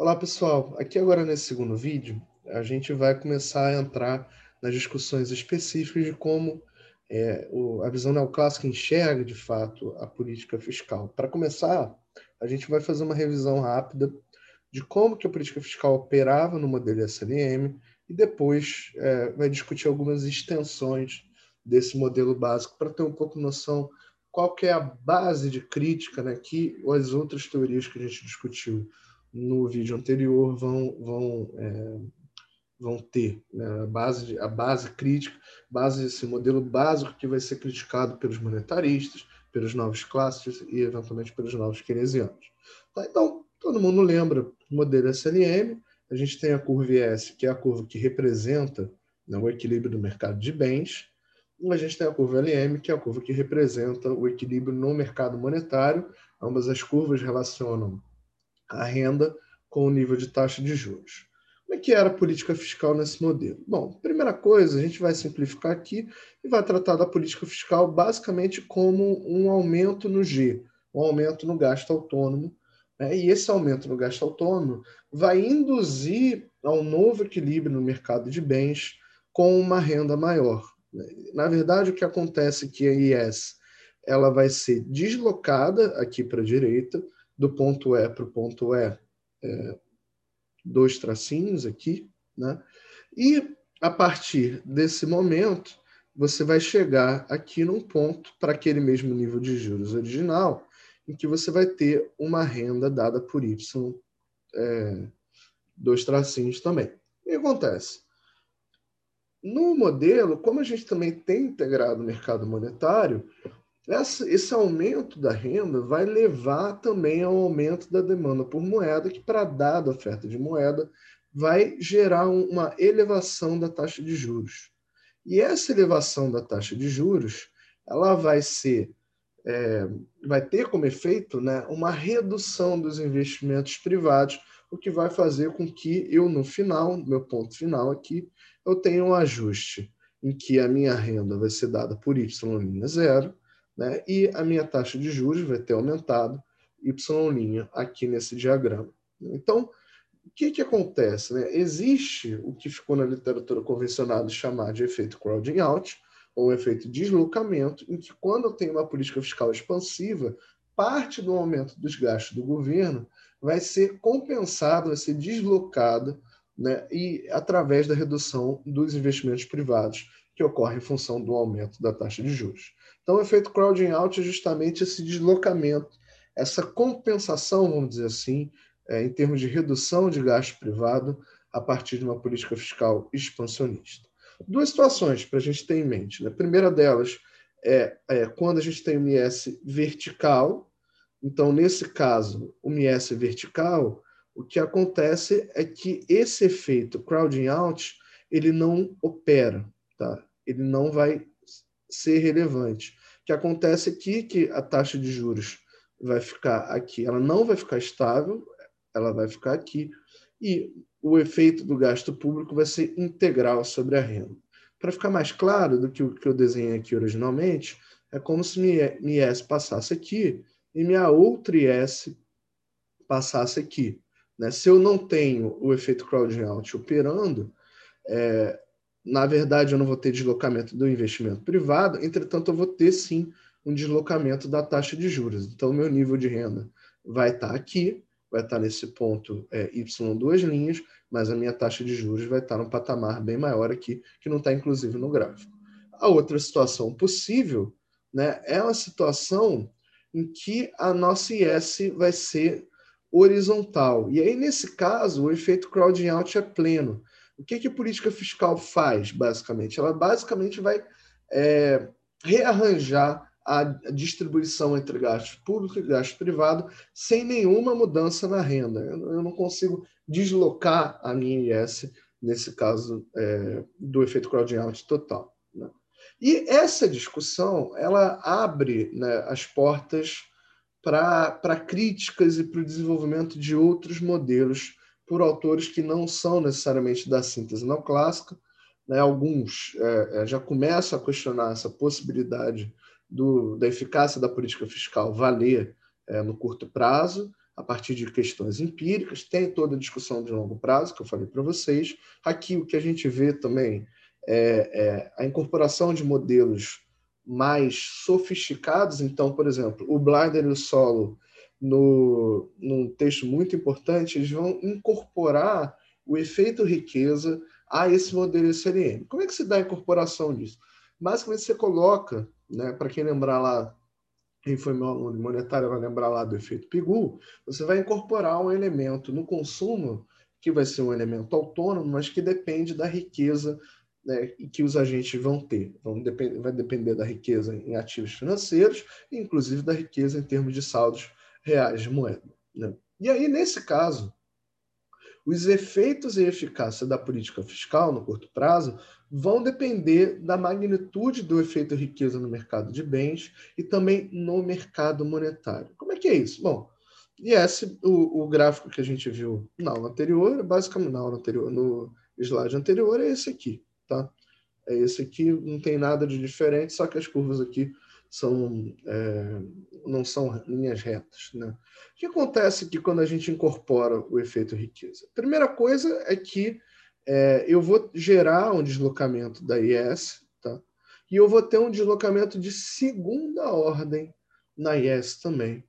Olá pessoal, aqui agora nesse segundo vídeo a gente vai começar a entrar nas discussões específicas de como é, o, a visão neoclássica enxerga de fato a política fiscal. Para começar, a gente vai fazer uma revisão rápida de como que a política fiscal operava no modelo SLM e depois é, vai discutir algumas extensões desse modelo básico para ter um pouco noção qual que é a base de crítica né, que as outras teorias que a gente discutiu no vídeo anterior vão, vão, é, vão ter. Né, a, base, a base crítica, base desse modelo básico que vai ser criticado pelos monetaristas, pelos novos clássicos e, eventualmente, pelos novos keynesianos. Tá, então, todo mundo lembra do modelo SLM, a gente tem a curva IS, que é a curva que representa né, o equilíbrio do mercado de bens, a gente tem a curva LM, que é a curva que representa o equilíbrio no mercado monetário. Ambas as curvas relacionam a renda com o nível de taxa de juros. Como é que era a política fiscal nesse modelo? Bom, primeira coisa, a gente vai simplificar aqui e vai tratar da política fiscal basicamente como um aumento no G, um aumento no gasto autônomo. Né? E esse aumento no gasto autônomo vai induzir a um novo equilíbrio no mercado de bens com uma renda maior. Na verdade, o que acontece é que a IS ela vai ser deslocada aqui para a direita, do ponto E para o ponto E, é, dois tracinhos aqui, né? E a partir desse momento, você vai chegar aqui num ponto para aquele mesmo nível de juros original, em que você vai ter uma renda dada por Y, é, dois tracinhos também. O que acontece? No modelo, como a gente também tem integrado o mercado monetário, essa, esse aumento da renda vai levar também ao aumento da demanda por moeda, que, para dada oferta de moeda, vai gerar uma elevação da taxa de juros. E essa elevação da taxa de juros, ela vai ser, é, vai ter como efeito né, uma redução dos investimentos privados, o que vai fazer com que eu, no final, meu ponto final aqui, eu tenho um ajuste em que a minha renda vai ser dada por y' zero, né? e a minha taxa de juros vai ter aumentado y' aqui nesse diagrama. Então, o que, que acontece? Né? Existe o que ficou na literatura convencional chamar de efeito crowding out, ou efeito deslocamento, em que quando eu tenho uma política fiscal expansiva, parte do aumento dos gastos do governo vai ser compensada, vai ser deslocada né, e através da redução dos investimentos privados, que ocorre em função do aumento da taxa de juros. Então, o efeito crowding out é justamente esse deslocamento, essa compensação, vamos dizer assim, é, em termos de redução de gasto privado a partir de uma política fiscal expansionista. Duas situações para a gente ter em mente. Né? A primeira delas é, é quando a gente tem um IS vertical. Então, nesse caso, o IS vertical, o que acontece é que esse efeito crowding out ele não opera, tá? Ele não vai ser relevante. Que acontece aqui que a taxa de juros vai ficar aqui, ela não vai ficar estável, ela vai ficar aqui e o efeito do gasto público vai ser integral sobre a renda. Para ficar mais claro do que o que eu desenhei aqui originalmente, é como se minha IS passasse aqui e minha outra IS passasse aqui. Né? Se eu não tenho o efeito crowding out operando, é, na verdade eu não vou ter deslocamento do investimento privado, entretanto eu vou ter sim um deslocamento da taxa de juros. Então, meu nível de renda vai estar aqui, vai estar nesse ponto é, Y duas linhas, mas a minha taxa de juros vai estar num patamar bem maior aqui, que não está inclusive no gráfico. A outra situação possível né, é uma situação em que a nossa IS vai ser horizontal. E aí, nesse caso, o efeito crowding out é pleno. O que, que a política fiscal faz, basicamente? Ela basicamente vai é, rearranjar a distribuição entre gastos públicos e gastos privados sem nenhuma mudança na renda. Eu não consigo deslocar a minha IS, nesse caso, é, do efeito crowding out total. Né? E essa discussão ela abre né, as portas para críticas e para o desenvolvimento de outros modelos por autores que não são necessariamente da síntese neoclássica. Né? Alguns é, é, já começam a questionar essa possibilidade do, da eficácia da política fiscal valer é, no curto prazo. a partir de questões empíricas, tem toda a discussão de longo prazo, que eu falei para vocês. Aqui o que a gente vê também é, é a incorporação de modelos mais sofisticados. Então, por exemplo, o Blinder e o Solo, no, num texto muito importante, eles vão incorporar o efeito riqueza a esse modelo SLM. Como é que se dá a incorporação disso? Basicamente, você coloca, né, para quem lembrar lá, quem foi meu aluno de monetário vai lembrar lá do efeito Pigou, você vai incorporar um elemento no consumo que vai ser um elemento autônomo, mas que depende da riqueza né, que os agentes vão ter. Depend vai depender da riqueza em ativos financeiros, inclusive da riqueza em termos de saldos reais de moeda. Né? E aí, nesse caso, os efeitos e eficácia da política fiscal no curto prazo vão depender da magnitude do efeito riqueza no mercado de bens e também no mercado monetário. Como é que é isso? Bom, e esse, o, o gráfico que a gente viu na aula anterior, basicamente na aula anterior, no slide anterior, é esse aqui tá? É esse aqui, não tem nada de diferente, só que as curvas aqui são, é, não são linhas retas, né? O que acontece aqui quando a gente incorpora o efeito riqueza? Primeira coisa é que é, eu vou gerar um deslocamento da IS, tá? E eu vou ter um deslocamento de segunda ordem na IS também,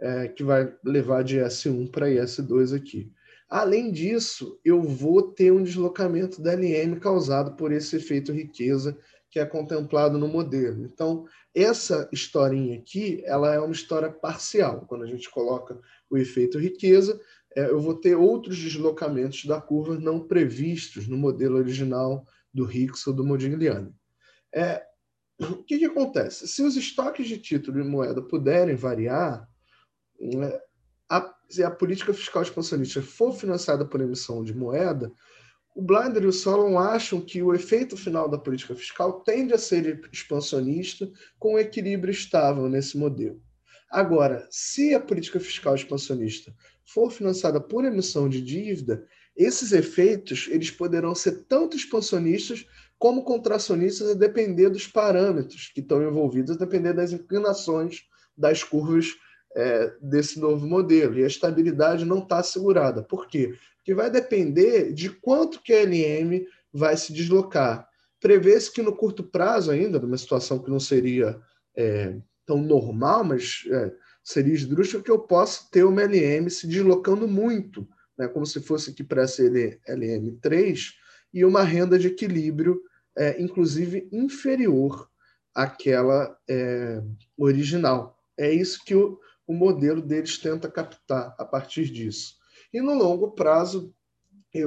é, que vai levar de IS1 para IS2 aqui. Além disso, eu vou ter um deslocamento da LM causado por esse efeito riqueza que é contemplado no modelo. Então, essa historinha aqui, ela é uma história parcial. Quando a gente coloca o efeito riqueza, é, eu vou ter outros deslocamentos da curva não previstos no modelo original do Hicks ou do Modigliani. É, o que, que acontece? Se os estoques de título e moeda puderem variar, né, a, se a política fiscal expansionista for financiada por emissão de moeda, o Blinder e o Solon acham que o efeito final da política fiscal tende a ser expansionista com um equilíbrio estável nesse modelo. Agora, se a política fiscal expansionista for financiada por emissão de dívida, esses efeitos eles poderão ser tanto expansionistas como contracionistas a depender dos parâmetros que estão envolvidos, a depender das inclinações das curvas é, desse novo modelo. E a estabilidade não está assegurada. Por quê? Porque vai depender de quanto que a LM vai se deslocar. Prevê-se que no curto prazo ainda, numa situação que não seria é, tão normal, mas é, seria esdrúxulo, que eu possa ter uma LM se deslocando muito, né, como se fosse aqui para essa LM3, e uma renda de equilíbrio, é, inclusive inferior àquela é, original. É isso que o, o modelo deles tenta captar a partir disso. E no longo prazo,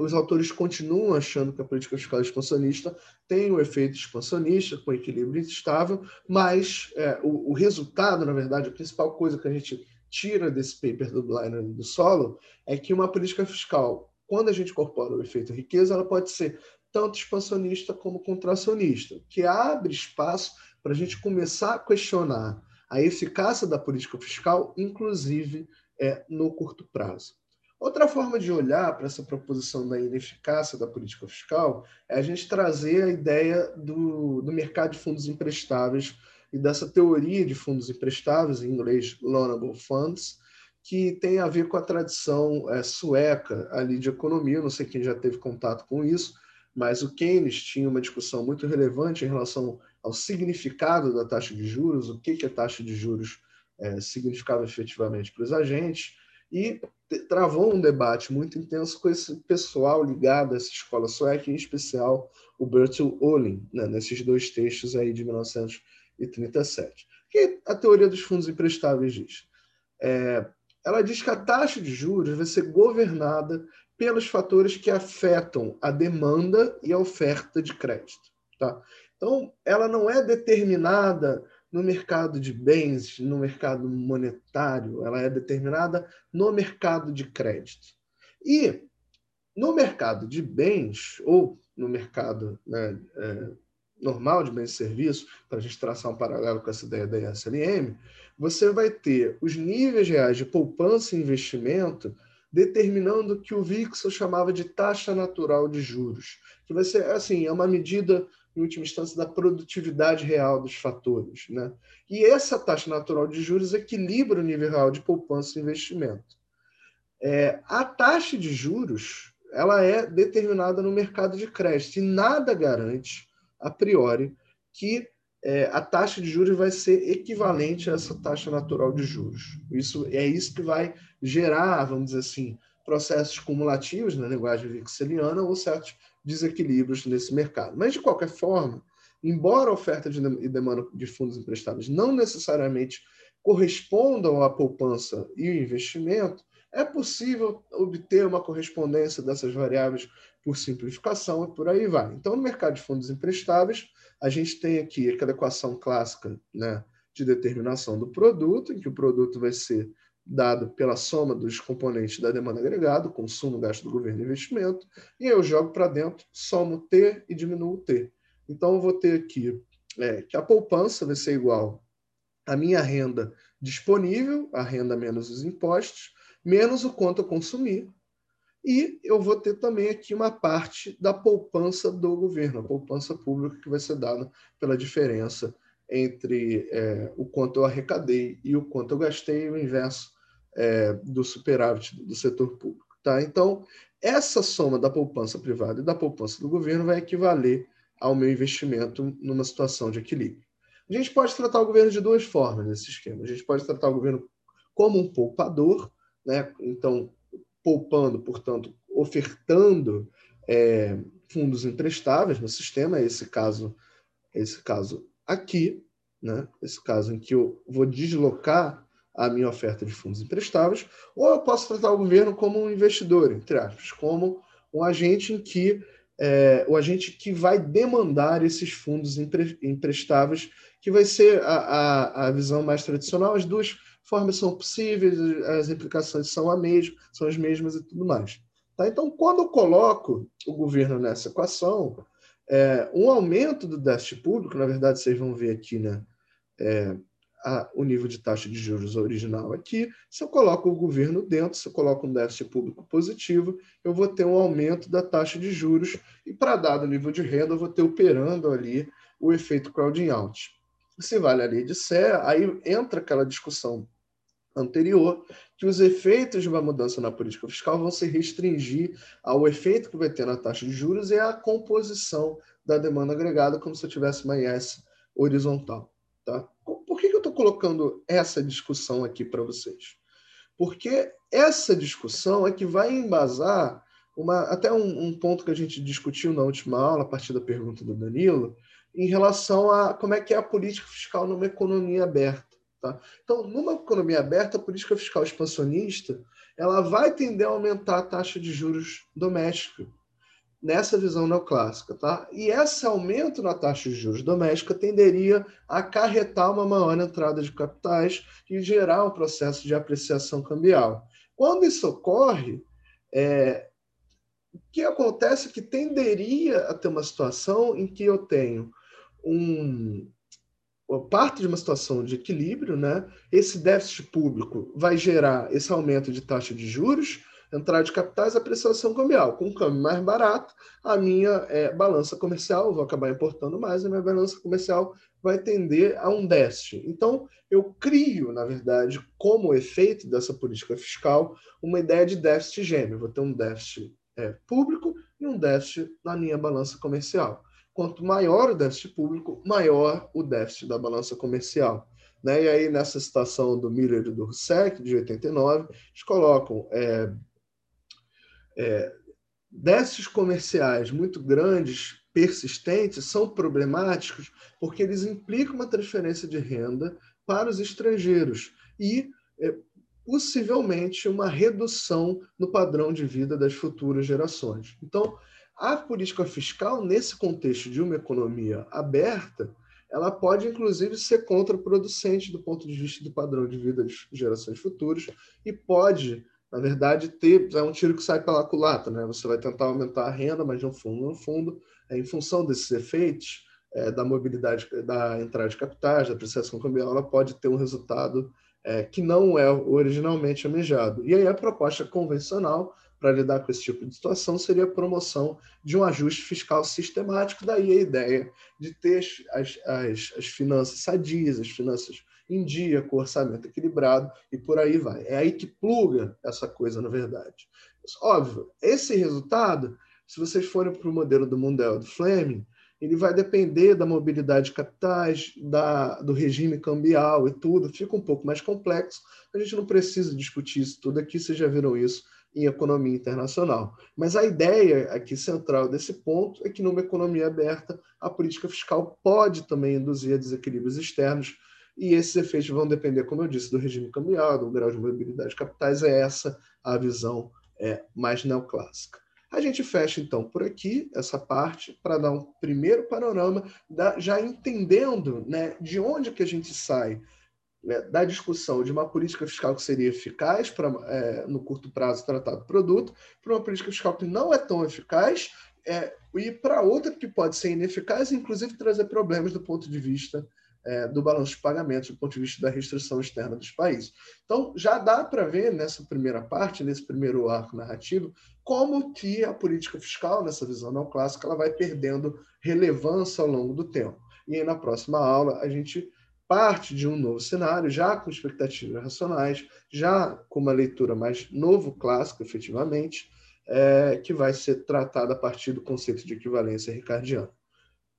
os autores continuam achando que a política fiscal expansionista tem o um efeito expansionista, com equilíbrio instável, mas é, o, o, resultado, na verdade, a principal coisa que a gente tira desse paper do Bliner do Solo é que uma política fiscal, quando a gente incorpora o efeito riqueza, ela pode ser tanto expansionista como contracionista, que abre espaço para a gente começar a questionar a eficácia da política fiscal, inclusive é, no curto prazo. Outra forma de olhar para essa proposição da ineficácia da política fiscal é a gente trazer a ideia do, do mercado de fundos emprestáveis e dessa teoria de fundos emprestáveis, em inglês loanable funds, que tem a ver com a tradição é, sueca ali de economia. não sei quem já teve contato com isso, mas o Keynes tinha uma discussão muito relevante em relação ao significado da taxa de juros, o que, que a taxa de juros é, significava efetivamente para os agentes, e travou um debate muito intenso com esse pessoal ligado a essa escola sueca, em especial o Bertil Ohlin, né, nesses dois textos aí de 1937. O que a teoria dos fundos emprestáveis diz? É, ela diz que a taxa de juros vai ser governada pelos fatores que afetam a demanda e a oferta de crédito. Tá? Então, ela não é determinada no mercado de bens, no mercado monetário, ela é determinada no mercado de crédito. E no mercado de bens, ou no mercado né, é, normal de bens e serviços, para a gente traçar um paralelo com essa ideia da ISLM, você vai ter os níveis reais de poupança e investimento determinando que o Vixel chamava de taxa natural de juros, que vai ser assim, é uma medida em última instância, da produtividade real dos fatores. Né? E essa taxa natural de juros equilibra o nível real de poupança e investimento. É, a taxa de juros ela é determinada no mercado de crédito e nada garante, a priori, que é, a taxa de juros vai ser equivalente a essa taxa natural de juros. Isso é isso que vai gerar, vamos dizer assim, processos cumulativos na linguagem vixeliana ou certos desequilíbrios nesse mercado. Mas, de qualquer forma, embora a oferta e demanda de fundos emprestados não necessariamente correspondam à poupança e o investimento, é possível obter uma correspondência dessas variáveis por simplificação e por aí vai. Então, no mercado de fundos emprestáveis, a gente tem aqui aquela equação clássica né, de determinação do produto, em que o produto vai ser dado pela soma dos componentes da demanda agregada, consumo, gasto do governo e investimento, e eu jogo para dentro, somo T e diminuo T. Então, eu vou ter aqui é, que a poupança vai ser igual à minha renda disponível, a renda menos os impostos, menos o quanto eu consumir, e eu vou ter também aqui uma parte da poupança do governo, a poupança pública que vai ser dada pela diferença entre é, o quanto eu arrecadei e o quanto eu gastei, o inverso é, do superávit do setor público. Tá? Então, essa soma da poupança privada e da poupança do governo vai equivaler ao meu investimento numa situação de equilíbrio. A gente pode tratar o governo de duas formas nesse esquema. A gente pode tratar o governo como um poupador, né? então, poupando, portanto, ofertando é, fundos emprestáveis no sistema, esse caso, esse caso aqui, né? esse caso em que eu vou deslocar a minha oferta de fundos emprestáveis, ou eu posso tratar o governo como um investidor, entre aspas, como um agente em que é, o agente que vai demandar esses fundos empre, emprestáveis, que vai ser a, a, a visão mais tradicional. As duas formas são possíveis, as implicações são, a mesma, são as mesmas e tudo mais. Tá? Então, quando eu coloco o governo nessa equação, é, um aumento do déficit público, na verdade, vocês vão ver aqui, né? É, a, o nível de taxa de juros original aqui. Se eu coloco o governo dentro, se eu coloco um déficit público positivo, eu vou ter um aumento da taxa de juros e para dado nível de renda, eu vou ter operando ali o efeito crowding out. Se vale a lei de Sé, aí entra aquela discussão anterior, que os efeitos de uma mudança na política fiscal vão se restringir ao efeito que vai ter na taxa de juros e à composição da demanda agregada, como se eu tivesse uma IS horizontal. Tá? Por que, eu estou colocando essa discussão aqui para vocês? Porque essa discussão é que vai embasar uma, até um, um, ponto que a gente discutiu na última aula, a partir da pergunta do Danilo, em relação a como é que é a política fiscal numa economia aberta. Tá? Então, numa economia aberta, a política fiscal expansionista ela vai tender a aumentar a taxa de juros doméstica nessa visão neoclássica. Tá? E esse aumento na taxa de juros doméstica tenderia a acarretar uma maior entrada de capitais e gerar um processo de apreciação cambial. Quando isso ocorre, é, o que acontece é que tenderia a ter uma situação em que eu tenho um, parte de uma situação de equilíbrio, né? Esse déficit público vai gerar esse aumento de taxa de juros, entrada de capitais, apreciação cambial. Com um câmbio mais barato, a minha é, balança comercial, vou acabar importando mais, a minha balança comercial vai tender a um déficit. Então, eu crio, na verdade, como efeito dessa política fiscal, uma ideia de déficit gêmeo. Vou ter um déficit é, público e um déficit na minha balança comercial. Quanto maior o déficit público, maior o déficit da balança comercial. Né? E aí, nessa citação do Miller e do Roussek, de 89, eles colocam é, é, déficits comerciais muito grandes, persistentes, são problemáticos porque eles implicam uma transferência de renda para os estrangeiros e, é, possivelmente, uma redução no padrão de vida das futuras gerações. Então, a política fiscal, nesse contexto de uma economia aberta, ela pode, inclusive, ser contraproducente do ponto de vista do padrão de vida das gerações futuras e pode na verdade, ter é um tiro que sai pela culata, né? Você vai tentar aumentar a renda, mas no fundo, no fundo, é, em função desses efeitos é, da mobilidade, da entrada de capitais, da apreciação cambial, ela pode ter um resultado é, que não é originalmente almejado. E aí a proposta convencional para lidar com esse tipo de situação seria a promoção de um ajuste fiscal sistemático, daí a ideia de ter as, as, as finanças sadias, as finanças em dia, com orçamento equilibrado e por aí vai. É aí que pluga essa coisa, na verdade. Óbvio, esse resultado, se vocês forem para o modelo do Mundell do Fleming, ele vai depender da mobilidade de capitais, da, do regime cambial e tudo, fica um pouco mais complexo. A gente não precisa discutir isso tudo aqui, vocês já viram isso em economia internacional. Mas a ideia aqui central desse ponto é que numa economia aberta, a política fiscal pode também induzir desequilíbrios externos, e esses efeitos vão depender, como eu disse, do regime cambial, do grau de mobilidade de capitais. É essa a visão é, mais neoclássica. A gente fecha então por aqui essa parte para dar um primeiro panorama, da, já entendendo né, de onde que a gente sai né, da discussão de uma política fiscal que seria eficaz para é, no curto prazo tratar do produto, para uma política fiscal que não é tão eficaz é, e para outra que pode ser ineficaz inclusive trazer problemas do ponto de vista é, do balanço de pagamentos, do ponto de vista da restrição externa dos países. Então, já dá para ver nessa primeira parte, nesse primeiro arco narrativo, como que a política fiscal, nessa visão não clássica, ela vai perdendo relevância ao longo do tempo. E aí, na próxima aula, a gente parte de um novo cenário, já com expectativas racionais, já com uma leitura mais novo clássico, efetivamente, é, que vai ser tratada a partir do conceito de equivalência ricardiana.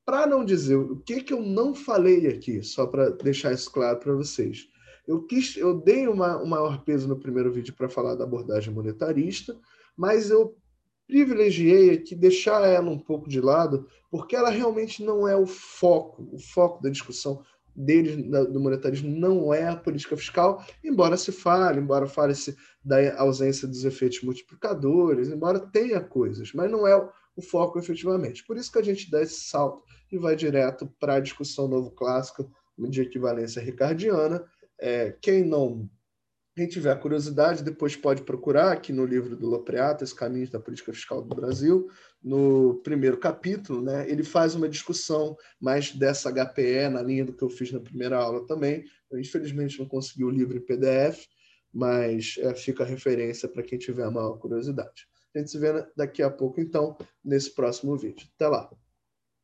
Para não dizer o que, que eu não falei aqui, só para deixar isso claro para vocês, eu, quis, eu dei uma, um maior peso no primeiro vídeo para falar da abordagem monetarista, mas eu privilegiei aqui deixar ela um pouco de lado, porque ela realmente não é o foco, o foco da discussão deles do monetarismo não é a política fiscal, embora se fale, embora fale-se da ausência dos efeitos multiplicadores, embora tenha coisas, mas não é o foco efetivamente. Por isso que a gente dá esse salto e vai direto para a discussão novo clássico de equivalência ricardiana. É, quem não quem tiver curiosidade, depois pode procurar aqui no livro do Lopreata, Os Caminhos da Política Fiscal do Brasil, no primeiro capítulo, né, ele faz uma discussão mais dessa HPE, na linha do que eu fiz na primeira aula também. Eu, infelizmente, não consegui o livro em PDF, mas é, fica a referência para quem tiver maior curiosidade. A gente se vê daqui a pouco, então, nesse próximo vídeo. Até lá!